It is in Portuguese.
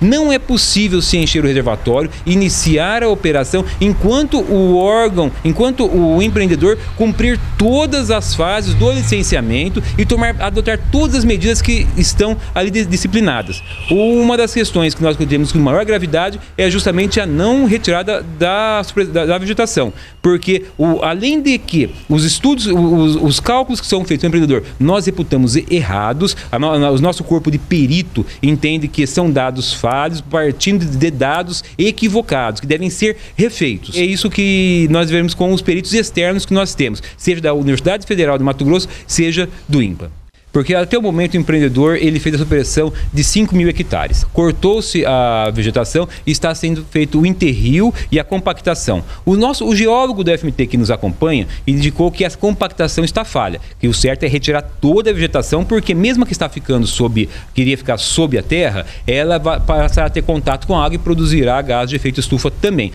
Não é possível se encher o reservatório, iniciar a operação enquanto o órgão, enquanto o empreendedor cumprir todas as fases do licenciamento e tomar, adotar todas as medidas que estão ali disciplinadas. Uma das questões que nós temos com maior gravidade é justamente a não retirada da, da, da vegetação, porque o, além de que os estudos, os, os, cálculos que são feitos no empreendedor, nós reputamos errados, a, a, o nosso corpo de perito entende que são dados falhos partindo de dados equivocados, que devem ser refeitos. É isso que nós vemos com os peritos externos que nós temos, seja da Universidade Federal de Mato Grosso, seja do INPA. Porque até o momento o empreendedor ele fez a supressão de 5 mil hectares. Cortou-se a vegetação e está sendo feito o enterrio e a compactação. O nosso o geólogo do FMT que nos acompanha indicou que a compactação está falha, que o certo é retirar toda a vegetação, porque mesmo que está ficando sob, queria ficar sob a terra, ela vai passar a ter contato com a água e produzirá gás de efeito estufa também.